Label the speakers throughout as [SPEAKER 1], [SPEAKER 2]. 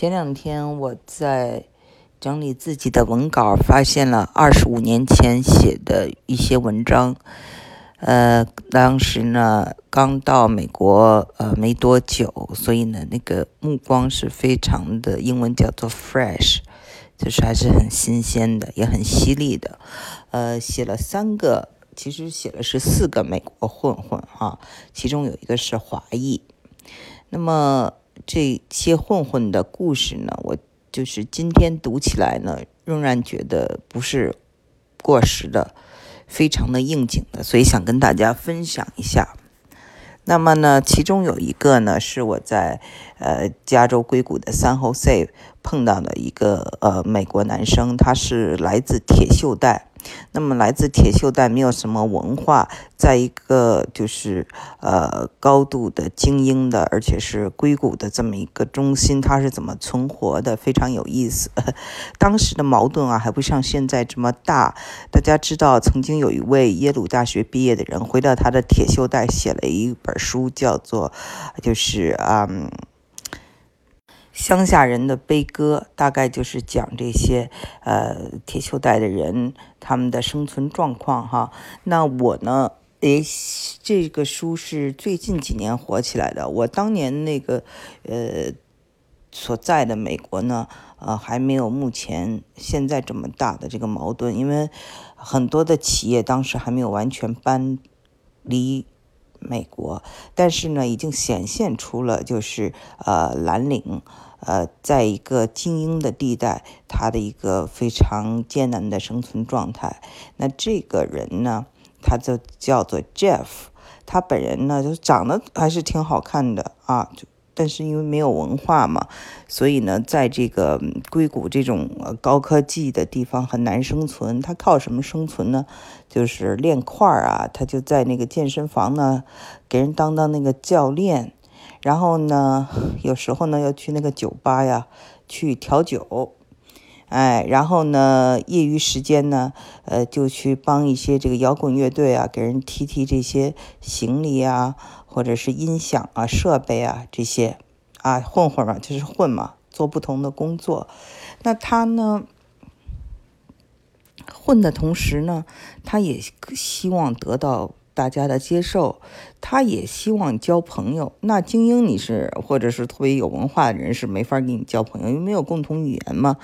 [SPEAKER 1] 前两天我在整理自己的文稿，发现了二十五年前写的一些文章。呃，当时呢刚到美国呃没多久，所以呢那个目光是非常的，英文叫做 fresh，就是还是很新鲜的，也很犀利的。呃，写了三个，其实写了是四个美国混混哈，其中有一个是华裔。那么这些混混的故事呢，我就是今天读起来呢，仍然觉得不是过时的，非常的应景的，所以想跟大家分享一下。那么呢，其中有一个呢，是我在呃加州硅谷的三后 C 碰到的一个呃美国男生，他是来自铁锈带。那么来自铁锈带没有什么文化，在一个就是呃高度的精英的，而且是硅谷的这么一个中心，它是怎么存活的？非常有意思。当时的矛盾啊，还不像现在这么大。大家知道，曾经有一位耶鲁大学毕业的人，回到他的铁锈带，写了一本书，叫做就是嗯。乡下人的悲歌，大概就是讲这些呃铁锈带的人他们的生存状况哈。那我呢，诶，这个书是最近几年火起来的。我当年那个呃所在的美国呢，呃还没有目前现在这么大的这个矛盾，因为很多的企业当时还没有完全搬离美国，但是呢，已经显现出了就是呃蓝领。呃，在一个精英的地带，他的一个非常艰难的生存状态。那这个人呢，他就叫做 Jeff，他本人呢就长得还是挺好看的啊，就但是因为没有文化嘛，所以呢，在这个硅谷这种高科技的地方很难生存。他靠什么生存呢？就是练块儿啊，他就在那个健身房呢，给人当当那个教练。然后呢，有时候呢要去那个酒吧呀，去调酒，哎，然后呢，业余时间呢，呃，就去帮一些这个摇滚乐队啊，给人提提这些行李啊，或者是音响啊、设备啊这些，啊，混混嘛，就是混嘛，做不同的工作。那他呢，混的同时呢，他也希望得到。大家的接受，他也希望交朋友。那精英你是，或者是特别有文化的人是没法跟你交朋友，因为没有共同语言嘛。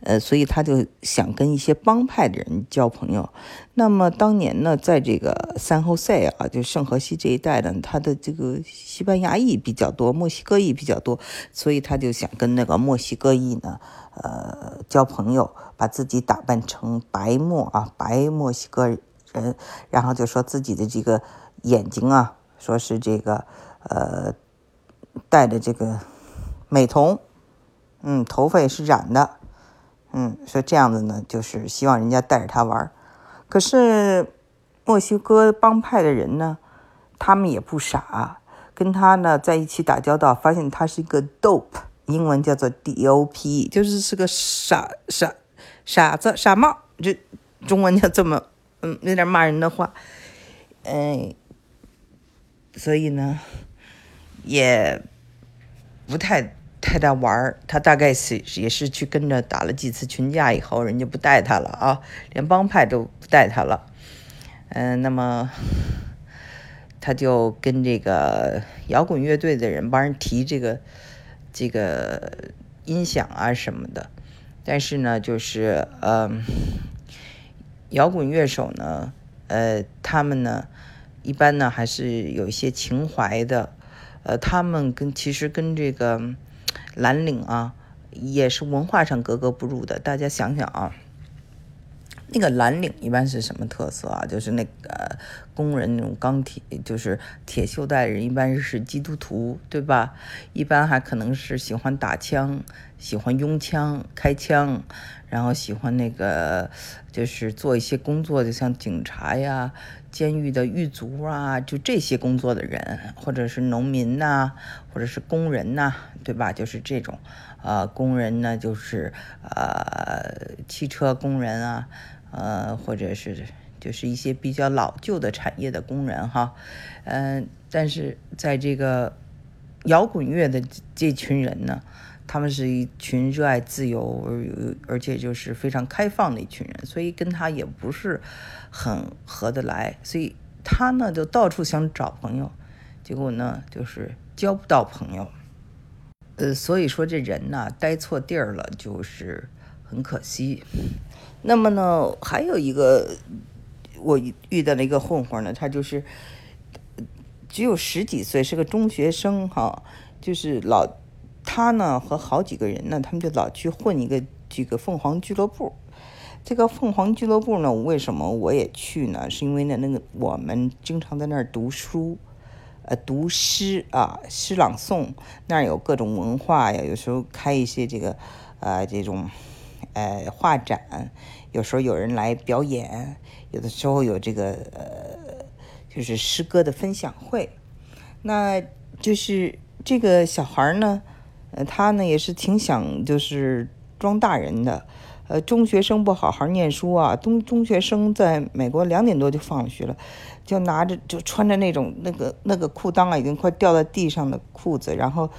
[SPEAKER 1] 呃，所以他就想跟一些帮派的人交朋友。那么当年呢，在这个三后塞啊，就圣荷西这一带呢，他的这个西班牙裔比较多，墨西哥裔比较多，所以他就想跟那个墨西哥裔呢，呃，交朋友，把自己打扮成白墨啊，白墨西哥。人，然后就说自己的这个眼睛啊，说是这个呃戴的这个美瞳，嗯，头发也是染的，嗯，说这样子呢，就是希望人家带着他玩。可是墨西哥帮派的人呢，他们也不傻，跟他呢在一起打交道，发现他是一个 dope，英文叫做 D O P，就是是个傻傻傻子傻帽，就中文叫这么。嗯，有点骂人的话，嗯，所以呢，也不太太大玩儿。他大概是也是去跟着打了几次群架以后，人家不带他了啊，连帮派都不带他了。嗯，那么他就跟这个摇滚乐队的人帮人提这个这个音响啊什么的，但是呢，就是嗯。摇滚乐手呢，呃，他们呢，一般呢还是有一些情怀的，呃，他们跟其实跟这个蓝领啊，也是文化上格格不入的。大家想想啊，那个蓝领一般是什么特色啊？就是那个工人那种钢铁，就是铁锈带人，一般是基督徒，对吧？一般还可能是喜欢打枪，喜欢拥枪、开枪。然后喜欢那个，就是做一些工作，就像警察呀、监狱的狱卒啊，就这些工作的人，或者是农民呐，或者是工人呐，对吧？就是这种，呃，工人呢，就是呃，汽车工人啊，呃，或者是就是一些比较老旧的产业的工人哈，嗯，但是在这个摇滚乐的这群人呢。他们是一群热爱自由而而且就是非常开放的一群人，所以跟他也不是很合得来，所以他呢就到处想找朋友，结果呢就是交不到朋友。呃，所以说这人呢待错地儿了，就是很可惜。那么呢，还有一个我遇到了一个混混呢，他就是只有十几岁，是个中学生哈，就是老他呢和好几个人呢，他们就老去混一个这个凤凰俱乐部。这个凤凰俱乐部呢，为什么我也去呢？是因为呢，那个我们经常在那儿读书。呃，读诗啊，诗朗诵那儿有各种文化呀。有时候开一些这个，呃，这种，呃，画展。有时候有人来表演，有的时候有这个，呃，就是诗歌的分享会。那就是这个小孩呢，呃，他呢也是挺想就是装大人的。呃，中学生不好好念书啊，中中学生在美国两点多就放学了。就拿着，就穿着那种那个那个裤裆啊，已经快掉在地上的裤子，然后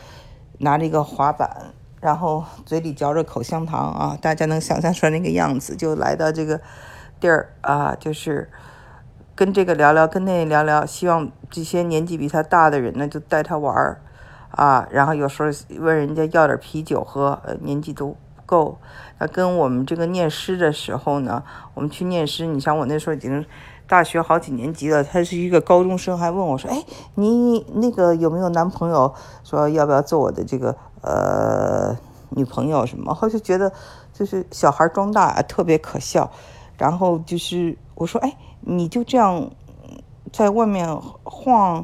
[SPEAKER 1] 拿着一个滑板，然后嘴里嚼着口香糖啊，大家能想象出来那个样子，就来到这个地儿啊，就是跟这个聊聊，跟那聊聊，希望这些年纪比他大的人呢，就带他玩儿啊，然后有时候问人家要点啤酒喝，呃，年纪都不够。那跟我们这个念诗的时候呢，我们去念诗，你像我那时候已经。大学好几年级了，他是一个高中生，还问我说：“哎，你那个有没有男朋友？说要不要做我的这个呃女朋友什么？”后就觉得就是小孩装大特别可笑。然后就是我说：“哎，你就这样在外面晃，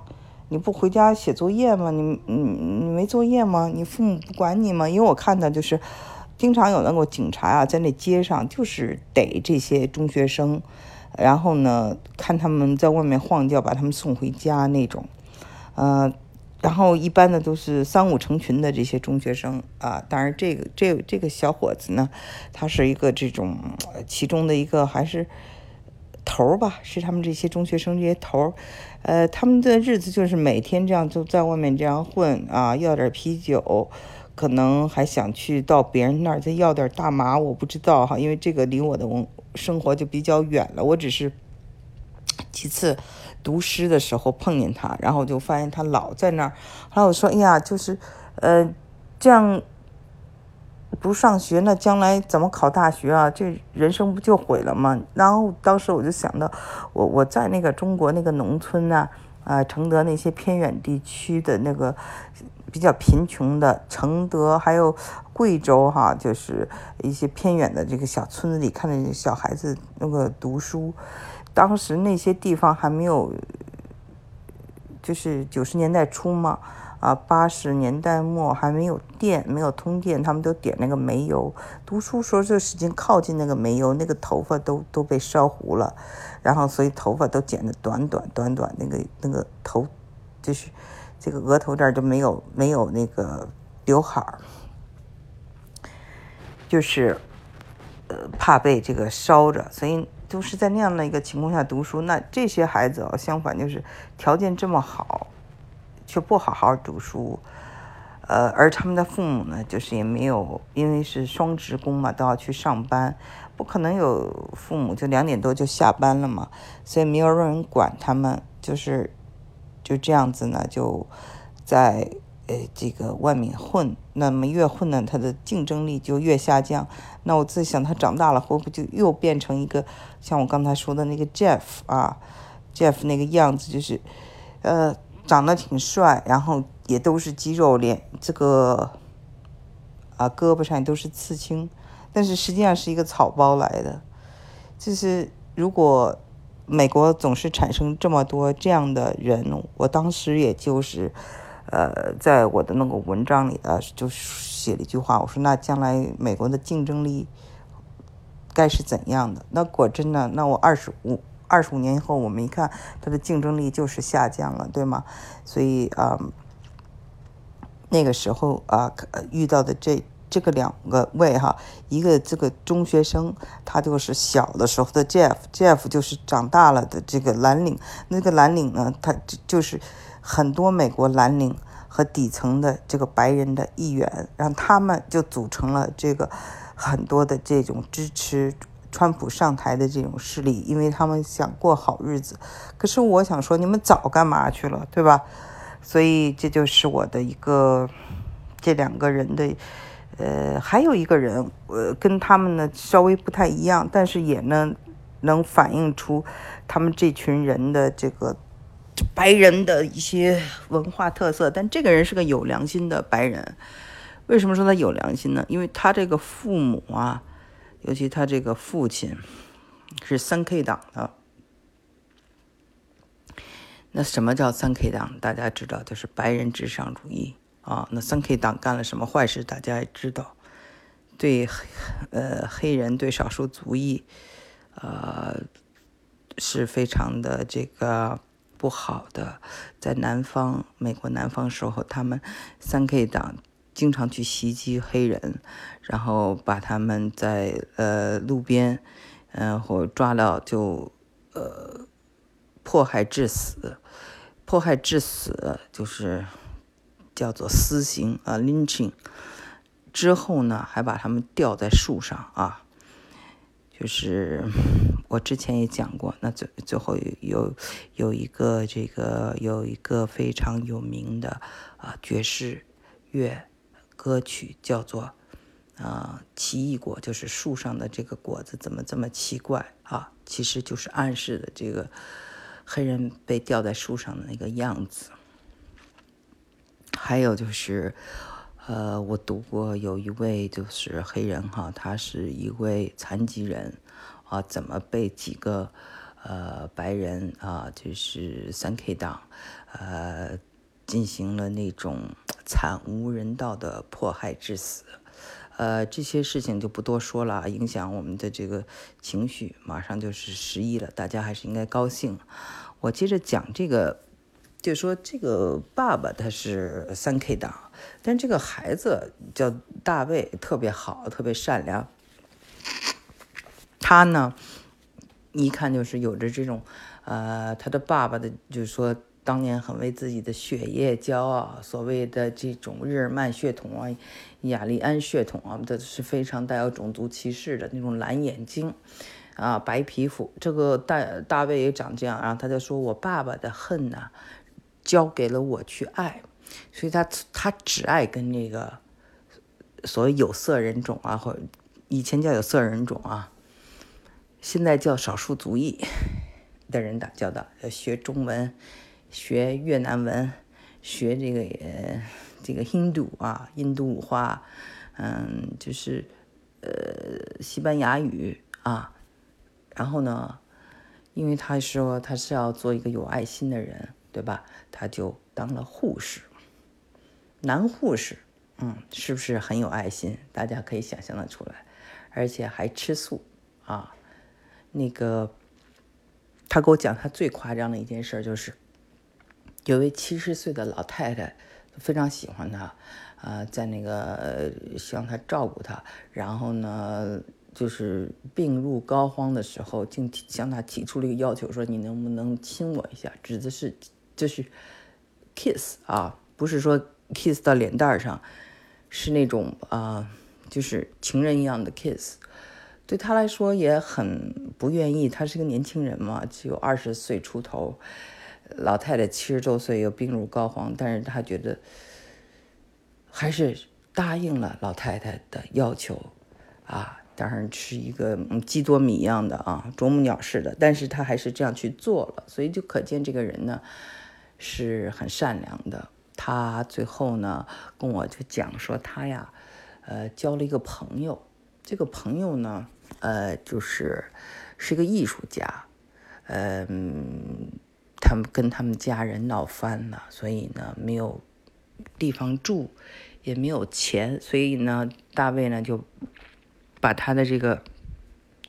[SPEAKER 1] 你不回家写作业吗？你你你没作业吗？你父母不管你吗？因为我看到就是经常有那个警察啊，在那街上就是逮这些中学生。”然后呢，看他们在外面晃叫，把他们送回家那种，呃，然后一般的都是三五成群的这些中学生啊。当然，这个这这个小伙子呢，他是一个这种其中的一个还是头儿吧，是他们这些中学生这些头儿。呃，他们的日子就是每天这样就在外面这样混啊，要点啤酒，可能还想去到别人那儿再要点大麻，我不知道哈，因为这个离我的。生活就比较远了，我只是几次读诗的时候碰见他，然后就发现他老在那儿。后来我说：“哎呀，就是，呃，这样不上学，那将来怎么考大学啊？这人生不就毁了吗？”然后当时我就想到，我我在那个中国那个农村呐，啊，承德那些偏远地区的那个。比较贫穷的承德，还有贵州哈，就是一些偏远的这个小村子里，看着小孩子那个读书。当时那些地方还没有，就是九十年代初嘛，啊，八十年代末还没有电，没有通电，他们都点那个煤油读书。说这时间靠近那个煤油，那个头发都都被烧糊了，然后所以头发都剪得短短短短，那个那个头就是。这个额头这儿就没有没有那个刘海儿，就是呃怕被这个烧着，所以都是在那样的一个情况下读书。那这些孩子哦，相反就是条件这么好，却不好好读书，呃，而他们的父母呢，就是也没有，因为是双职工嘛，都要去上班，不可能有父母就两点多就下班了嘛，所以没有人管他们，就是。就这样子呢，就在呃这个外面混，那么越混呢，他的竞争力就越下降。那我自想，他长大了会不会就又变成一个像我刚才说的那个 Jeff 啊，Jeff 那个样子，就是呃长得挺帅，然后也都是肌肉，脸这个啊胳膊上都是刺青，但是实际上是一个草包来的。就是如果。美国总是产生这么多这样的人，我当时也就是，呃，在我的那个文章里啊，就写了一句话，我说那将来美国的竞争力该是怎样的？那果真呢？那我二十五二十五年以后，我们一看，它的竞争力就是下降了，对吗？所以啊，那个时候啊，遇到的这。这个两个位哈，一个这个中学生，他就是小的时候的 Jeff，Jeff 就是长大了的这个蓝领。那个蓝领呢，他就是很多美国蓝领和底层的这个白人的议员，让他们就组成了这个很多的这种支持川普上台的这种势力，因为他们想过好日子。可是我想说，你们早干嘛去了，对吧？所以这就是我的一个这两个人的，呃，还有一个人，呃，跟他们呢稍微不太一样，但是也能能反映出他们这群人的这个白人的一些文化特色。但这个人是个有良心的白人，为什么说他有良心呢？因为他这个父母啊，尤其他这个父亲是三 K 党的。那什么叫三 K 党？大家知道，就是白人至上主义啊。那三 K 党干了什么坏事？大家也知道，对，呃，黑人对少数族裔，呃，是非常的这个不好的。在南方，美国南方时候，他们三 K 党经常去袭击黑人，然后把他们在呃路边，嗯，或抓到就呃迫害致死。迫害致死就是叫做私刑啊，lynching。之后呢，还把他们吊在树上啊，就是我之前也讲过，那最最后有有一个这个有一个非常有名的啊爵士乐歌曲叫做啊奇异果，就是树上的这个果子怎么这么奇怪啊？其实就是暗示的这个。黑人被吊在树上的那个样子，还有就是，呃，我读过有一位就是黑人哈，他是一位残疾人啊，怎么被几个呃白人啊，就是三 K 党呃进行了那种 惨无人道的迫害致死。呃，这些事情就不多说了，影响我们的这个情绪。马上就是十一了，大家还是应该高兴。我接着讲这个，就说这个爸爸他是三 K 党，但这个孩子叫大卫，特别好，特别善良。他呢，一看就是有着这种，呃，他的爸爸的，就是说。当年很为自己的血液骄傲，所谓的这种日耳曼血统啊、雅利安血统啊，这是非常带有种族歧视的那种蓝眼睛，啊，白皮肤。这个大大卫也长这样，然后他就说：“我爸爸的恨呢，交给了我去爱，所以他他只爱跟那个所谓有色人种啊，或以前叫有色人种啊，现在叫少数族裔 的人打交道，要学中文。”学越南文，学这个呃这个印度啊，印度话，嗯，就是呃西班牙语啊。然后呢，因为他说他是要做一个有爱心的人，对吧？他就当了护士，男护士，嗯，是不是很有爱心？大家可以想象的出来，而且还吃素啊。那个他给我讲，他最夸张的一件事就是。有位七十岁的老太太非常喜欢他，啊，在那个希望他照顾他，然后呢，就是病入膏肓的时候，竟向他提出了一个要求，说你能不能亲我一下？指的是就是 kiss 啊，不是说 kiss 到脸蛋上，是那种啊，就是情人一样的 kiss。对他来说也很不愿意，他是个年轻人嘛，只有二十岁出头。老太太七十周岁又病入膏肓，但是他觉得还是答应了老太太的要求，啊，当然是一个嗯鸡多米一样的啊，啄木鸟似的，但是他还是这样去做了，所以就可见这个人呢是很善良的。他最后呢跟我就讲说，他呀，呃，交了一个朋友，这个朋友呢，呃，就是是个艺术家，嗯。他们跟他们家人闹翻了，所以呢没有地方住，也没有钱，所以呢大卫呢就把他的这个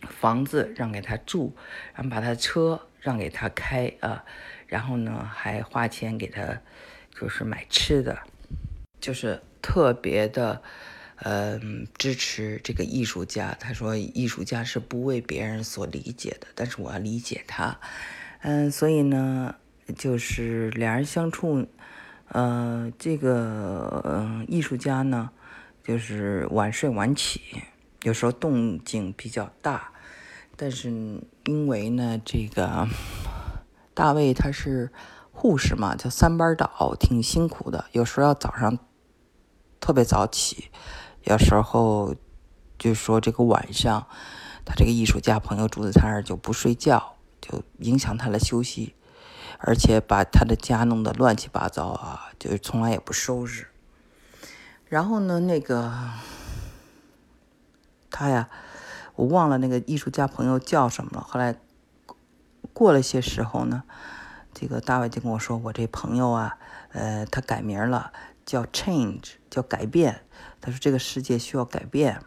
[SPEAKER 1] 房子让给他住，然后把他车让给他开啊，然后呢还花钱给他就是买吃的，就是特别的嗯支持这个艺术家。他说艺术家是不为别人所理解的，但是我要理解他。嗯，所以呢，就是两人相处，呃，这个艺术家呢，就是晚睡晚起，有时候动静比较大，但是因为呢，这个大卫他是护士嘛，叫三班倒，挺辛苦的，有时候要早上特别早起，有时候就说这个晚上，他这个艺术家朋友住在他那儿就不睡觉，就影响他的休息。而且把他的家弄得乱七八糟啊，就是从来也不收拾。然后呢，那个他呀，我忘了那个艺术家朋友叫什么了。后来过了些时候呢，这个大卫就跟我说：“我这朋友啊，呃，他改名了，叫 Change，叫改变。他说这个世界需要改变。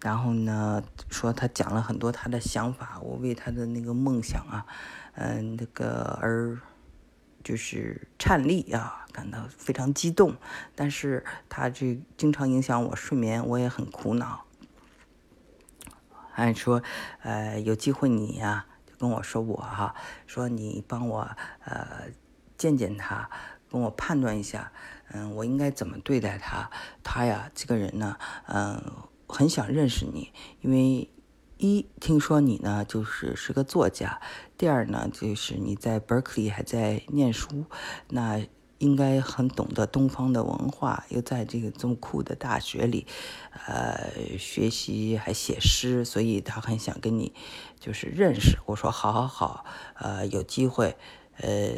[SPEAKER 1] 然后呢，说他讲了很多他的想法，我为他的那个梦想啊。”嗯，那个而就是颤栗啊，感到非常激动。但是他这经常影响我睡眠，我也很苦恼。还说，呃，有机会你呀，就跟我说我哈，说你帮我呃见见他，跟我判断一下，嗯，我应该怎么对待他？他呀，这个人呢，嗯，很想认识你，因为。一听说你呢，就是是个作家；第二呢，就是你在 Berkeley 还在念书，那应该很懂得东方的文化，又在这个这么酷的大学里，呃，学习还写诗，所以他很想跟你就是认识。我说好好好，呃，有机会，呃。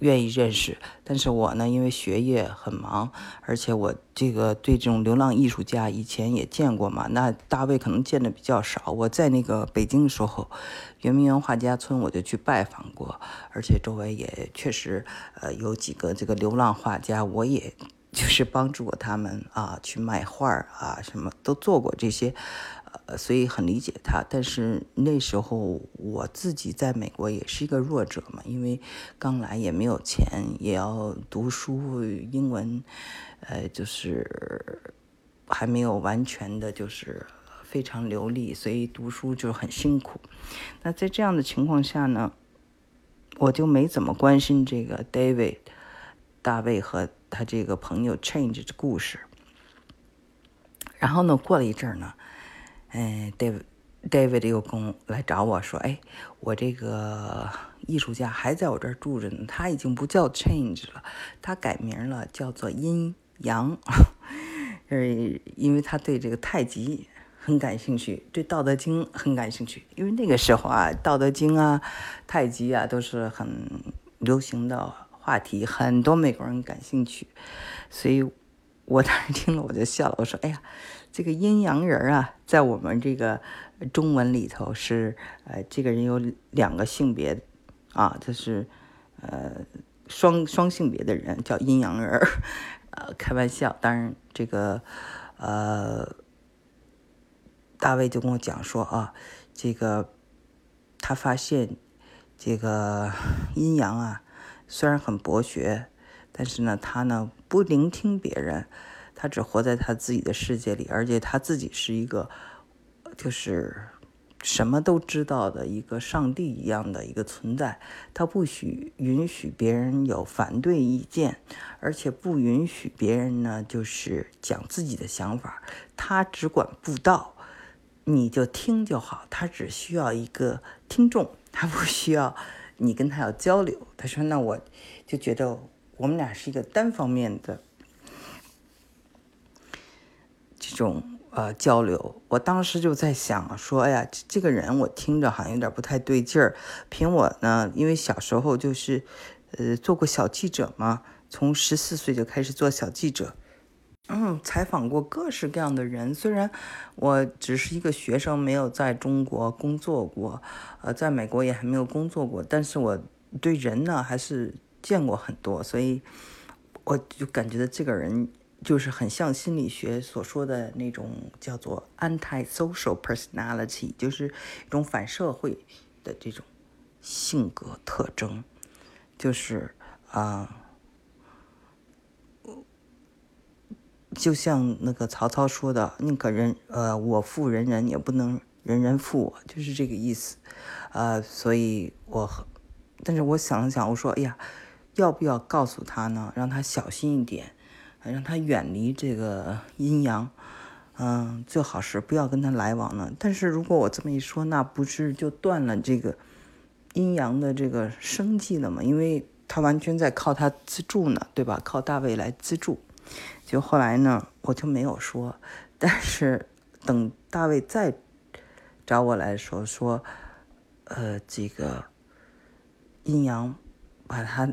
[SPEAKER 1] 愿意认识，但是我呢，因为学业很忙，而且我这个对这种流浪艺术家以前也见过嘛。那大卫可能见的比较少。我在那个北京的时候，圆明园画家村我就去拜访过，而且周围也确实呃有几个这个流浪画家，我也就是帮助过他们啊，去卖画啊，什么都做过这些。呃，所以很理解他，但是那时候我自己在美国也是一个弱者嘛，因为刚来也没有钱，也要读书，英文，呃，就是还没有完全的，就是非常流利，所以读书就很辛苦。那在这样的情况下呢，我就没怎么关心这个 David 大卫和他这个朋友 Change 的故事。然后呢，过了一阵儿呢。嗯，David，David 又跟来找我说：“哎，我这个艺术家还在我这儿住着呢，他已经不叫 Change 了，他改名了，叫做阴阳。呃，因为他对这个太极很感兴趣，对《道德经》很感兴趣。因为那个时候啊，《道德经》啊、太极啊都是很流行的话题，很多美国人感兴趣。所以我当时听了我就笑了，我说：哎呀。”这个阴阳人啊，在我们这个中文里头是，呃，这个人有两个性别，啊，就是，呃，双双性别的人叫阴阳人，呃，开玩笑。当然，这个，呃，大卫就跟我讲说啊，这个他发现这个阴阳啊，虽然很博学，但是呢，他呢不聆听别人。他只活在他自己的世界里，而且他自己是一个，就是什么都知道的一个上帝一样的一个存在。他不许允许别人有反对意见，而且不允许别人呢，就是讲自己的想法。他只管布道，你就听就好。他只需要一个听众，他不需要你跟他要交流。他说：“那我就觉得我们俩是一个单方面的。”这种呃交流，我当时就在想说，哎呀，这个人我听着好像有点不太对劲儿。凭我呢，因为小时候就是呃做过小记者嘛，从十四岁就开始做小记者，嗯，采访过各式各样的人。虽然我只是一个学生，没有在中国工作过，呃，在美国也还没有工作过，但是我对人呢还是见过很多，所以我就感觉这个人。就是很像心理学所说的那种叫做 anti-social personality，就是一种反社会的这种性格特征，就是啊，就像那个曹操说的，宁可人呃我负人人，也不能人人负我，就是这个意思，呃，所以我，但是我想了想，我说，哎呀。要不要告诉他呢？让他小心一点，让他远离这个阴阳。嗯，最好是不要跟他来往了。但是如果我这么一说，那不是就断了这个阴阳的这个生计了吗？因为他完全在靠他资助呢，对吧？靠大卫来资助。就后来呢，我就没有说。但是等大卫再找我来说说，呃，这个阴阳把他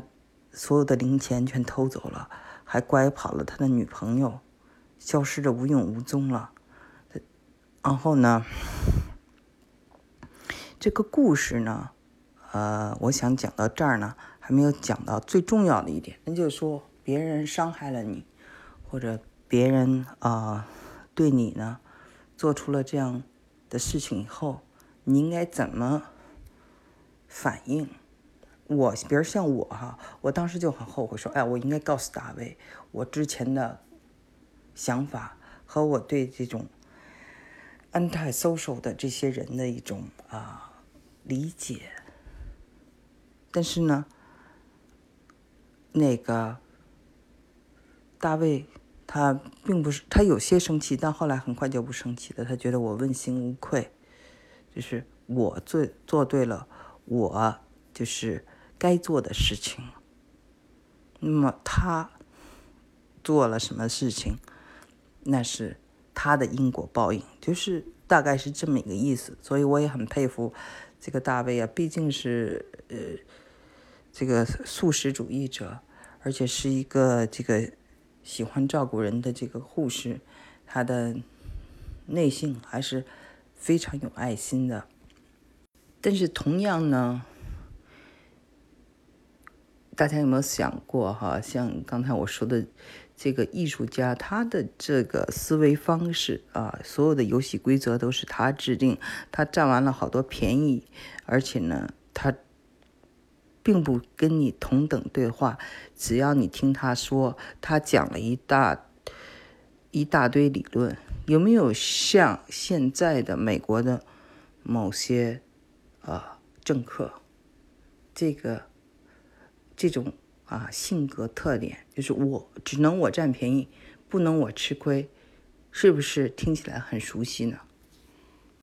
[SPEAKER 1] 所有的零钱全偷走了，还拐跑了他的女朋友。消失的无影无踪了。然后呢，这个故事呢，呃，我想讲到这儿呢，还没有讲到最重要的一点，那就是说，别人伤害了你，或者别人啊对你呢做出了这样的事情以后，你应该怎么反应？我，比如像我哈，我当时就很后悔，说，哎，我应该告诉大卫，我之前的。想法和我对这种 anti-social 的这些人的一种啊理解，但是呢，那个大卫他并不是他有些生气，但后来很快就不生气了。他觉得我问心无愧，就是我做做对了，我就是该做的事情。那么他做了什么事情？那是他的因果报应，就是大概是这么一个意思。所以我也很佩服这个大卫啊，毕竟是呃这个素食主义者，而且是一个这个喜欢照顾人的这个护士，他的内心还是非常有爱心的。但是同样呢，大家有没有想过哈？像刚才我说的。这个艺术家他的这个思维方式啊，所有的游戏规则都是他制定，他占完了好多便宜，而且呢，他并不跟你同等对话，只要你听他说，他讲了一大一大堆理论，有没有像现在的美国的某些啊政客这个这种？啊，性格特点就是我只能我占便宜，不能我吃亏，是不是听起来很熟悉呢？